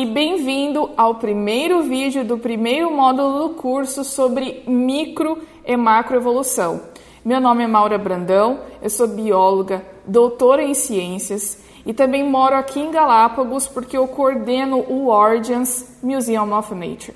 e bem-vindo ao primeiro vídeo do primeiro módulo do curso sobre micro e macroevolução. Meu nome é Maura Brandão, eu sou bióloga, doutora em ciências e também moro aqui em Galápagos porque eu coordeno o Origins Museum of Nature.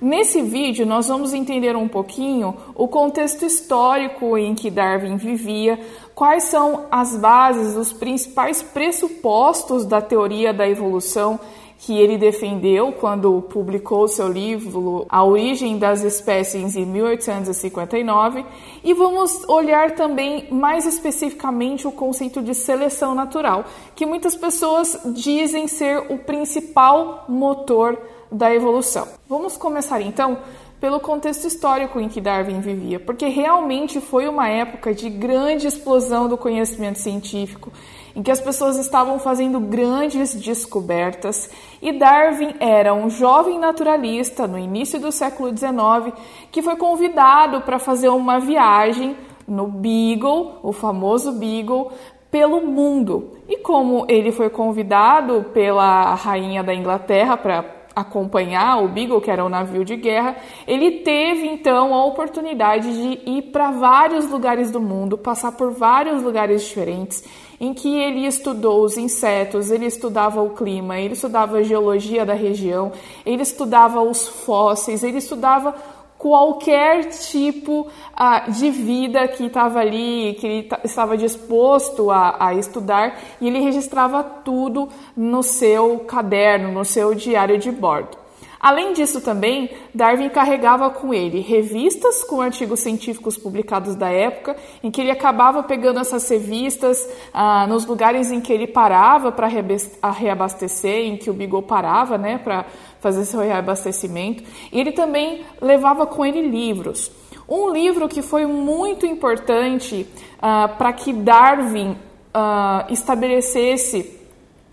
Nesse vídeo, nós vamos entender um pouquinho o contexto histórico em que Darwin vivia, quais são as bases, os principais pressupostos da teoria da evolução que ele defendeu quando publicou seu livro A Origem das Espécies em 1859 e vamos olhar também mais especificamente o conceito de seleção natural, que muitas pessoas dizem ser o principal motor da evolução. Vamos começar então pelo contexto histórico em que Darwin vivia, porque realmente foi uma época de grande explosão do conhecimento científico, em que as pessoas estavam fazendo grandes descobertas, e Darwin era um jovem naturalista no início do século XIX que foi convidado para fazer uma viagem no Beagle, o famoso Beagle, pelo mundo. E como ele foi convidado pela rainha da Inglaterra para acompanhar o Beagle, que era um navio de guerra, ele teve então a oportunidade de ir para vários lugares do mundo, passar por vários lugares diferentes, em que ele estudou os insetos, ele estudava o clima, ele estudava a geologia da região, ele estudava os fósseis, ele estudava qualquer tipo uh, de vida que estava ali, que ele estava disposto a, a, estudar, e ele registrava tudo no seu caderno, no seu diário de bordo. Além disso, também, Darwin carregava com ele revistas com artigos científicos publicados da época, em que ele acabava pegando essas revistas ah, nos lugares em que ele parava para reabastecer, em que o Beagle parava né, para fazer seu reabastecimento. E ele também levava com ele livros. Um livro que foi muito importante ah, para que Darwin ah, estabelecesse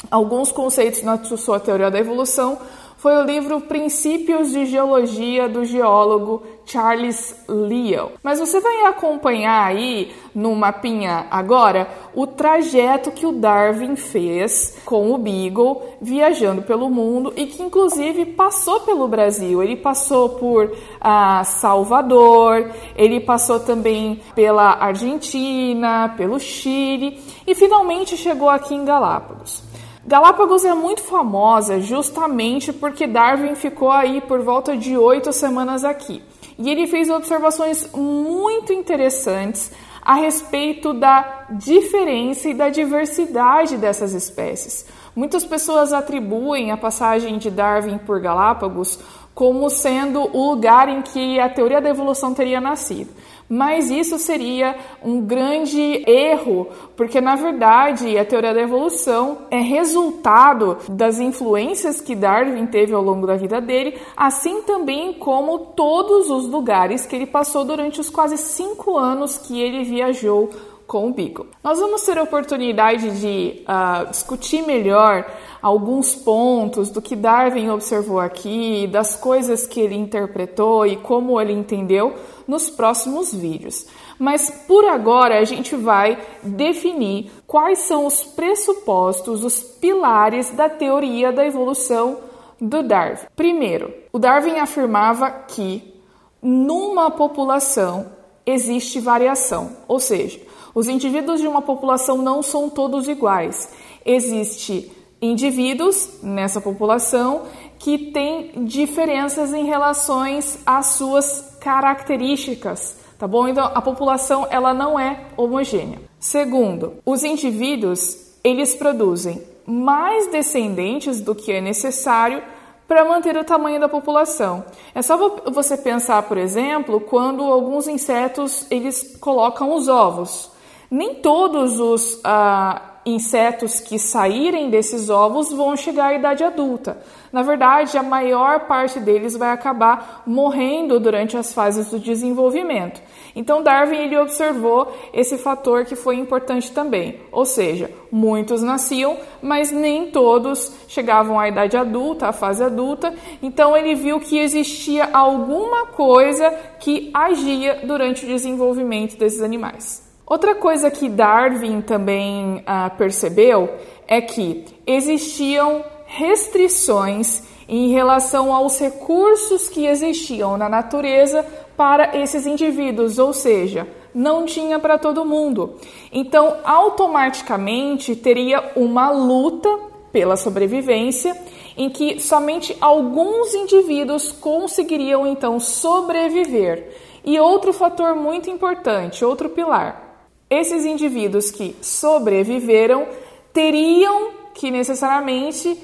alguns conceitos na sua teoria da evolução foi o livro Princípios de Geologia do geólogo Charles Lyell. Mas você vai acompanhar aí no mapinha agora o trajeto que o Darwin fez com o Beagle viajando pelo mundo e que inclusive passou pelo Brasil. Ele passou por ah, Salvador, ele passou também pela Argentina, pelo Chile e finalmente chegou aqui em Galápagos. Galápagos é muito famosa justamente porque Darwin ficou aí por volta de oito semanas aqui. E ele fez observações muito interessantes a respeito da diferença e da diversidade dessas espécies. Muitas pessoas atribuem a passagem de Darwin por Galápagos como sendo o lugar em que a teoria da evolução teria nascido. Mas isso seria um grande erro, porque na verdade a teoria da evolução é resultado das influências que Darwin teve ao longo da vida dele, assim também como todos os lugares que ele passou durante os quase cinco anos que ele viajou com o Beagle. Nós vamos ter a oportunidade de uh, discutir melhor alguns pontos do que Darwin observou aqui, das coisas que ele interpretou e como ele entendeu nos próximos vídeos. Mas por agora a gente vai definir quais são os pressupostos, os pilares da teoria da evolução do Darwin. Primeiro, o Darwin afirmava que numa população existe variação, ou seja, os indivíduos de uma população não são todos iguais. Existe indivíduos nessa população que têm diferenças em relações às suas características, tá bom? Então a população ela não é homogênea. Segundo, os indivíduos eles produzem mais descendentes do que é necessário para manter o tamanho da população. É só você pensar, por exemplo, quando alguns insetos eles colocam os ovos. Nem todos os ah, insetos que saírem desses ovos vão chegar à idade adulta. Na verdade, a maior parte deles vai acabar morrendo durante as fases do desenvolvimento. Então, Darwin ele observou esse fator que foi importante também, ou seja, muitos nasciam, mas nem todos chegavam à idade adulta, à fase adulta. Então, ele viu que existia alguma coisa que agia durante o desenvolvimento desses animais. Outra coisa que Darwin também ah, percebeu é que existiam restrições em relação aos recursos que existiam na natureza para esses indivíduos, ou seja, não tinha para todo mundo. Então, automaticamente teria uma luta pela sobrevivência em que somente alguns indivíduos conseguiriam então sobreviver. E outro fator muito importante, outro pilar. Esses indivíduos que sobreviveram teriam que necessariamente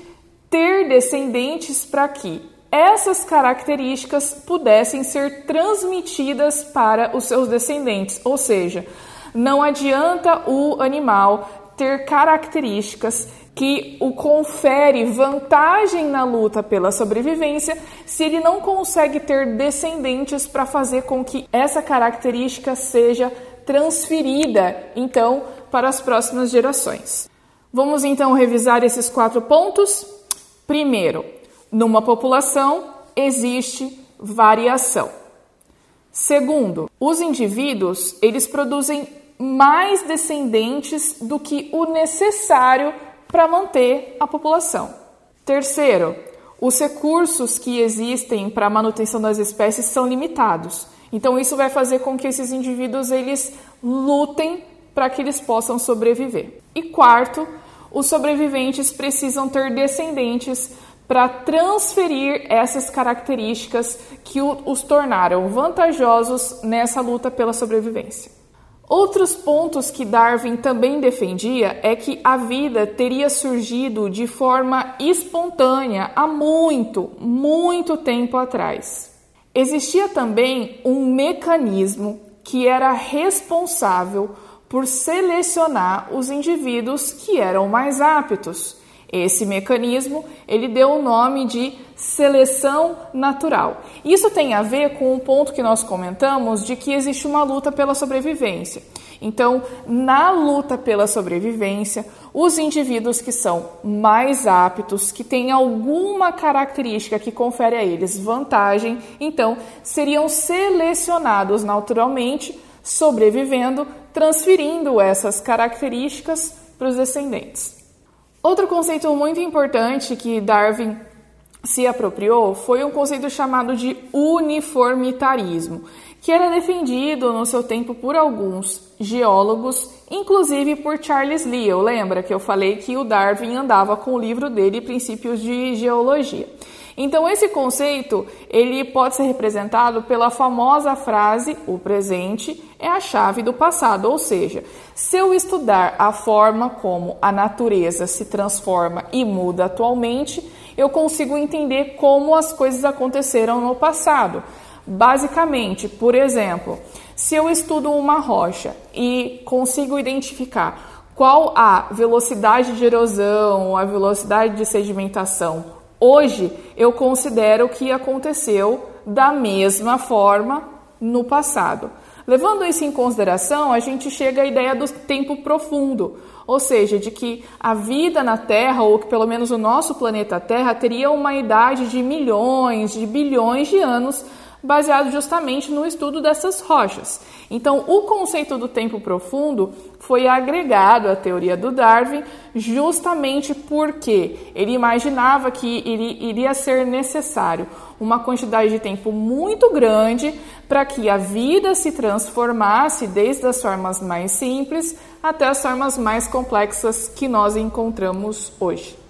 ter descendentes para que essas características pudessem ser transmitidas para os seus descendentes. Ou seja, não adianta o animal ter características que o confere vantagem na luta pela sobrevivência se ele não consegue ter descendentes para fazer com que essa característica seja transferida então para as próximas gerações. Vamos então revisar esses quatro pontos. Primeiro, numa população existe variação. Segundo, os indivíduos, eles produzem mais descendentes do que o necessário para manter a população. Terceiro, os recursos que existem para a manutenção das espécies são limitados. Então isso vai fazer com que esses indivíduos eles lutem para que eles possam sobreviver. E quarto, os sobreviventes precisam ter descendentes para transferir essas características que os tornaram vantajosos nessa luta pela sobrevivência. Outros pontos que Darwin também defendia é que a vida teria surgido de forma espontânea há muito, muito tempo atrás. Existia também um mecanismo que era responsável por selecionar os indivíduos que eram mais aptos. Esse mecanismo ele deu o nome de seleção natural. Isso tem a ver com o ponto que nós comentamos de que existe uma luta pela sobrevivência. Então, na luta pela sobrevivência, os indivíduos que são mais aptos, que têm alguma característica que confere a eles vantagem, então seriam selecionados naturalmente, sobrevivendo, transferindo essas características para os descendentes. Outro conceito muito importante que Darwin se apropriou foi um conceito chamado de uniformitarismo, que era defendido no seu tempo por alguns geólogos, inclusive por Charles Lyell. Lembra que eu falei que o Darwin andava com o livro dele Princípios de Geologia. Então esse conceito, ele pode ser representado pela famosa frase o presente é a chave do passado, ou seja, se eu estudar a forma como a natureza se transforma e muda atualmente, eu consigo entender como as coisas aconteceram no passado. Basicamente, por exemplo, se eu estudo uma rocha e consigo identificar qual a velocidade de erosão, a velocidade de sedimentação Hoje eu considero que aconteceu da mesma forma no passado. Levando isso em consideração, a gente chega à ideia do tempo profundo, ou seja, de que a vida na Terra, ou que pelo menos o nosso planeta Terra, teria uma idade de milhões, de bilhões de anos baseado justamente no estudo dessas rochas. Então, o conceito do tempo profundo foi agregado à teoria do Darwin justamente porque ele imaginava que iria ser necessário uma quantidade de tempo muito grande para que a vida se transformasse desde as formas mais simples até as formas mais complexas que nós encontramos hoje.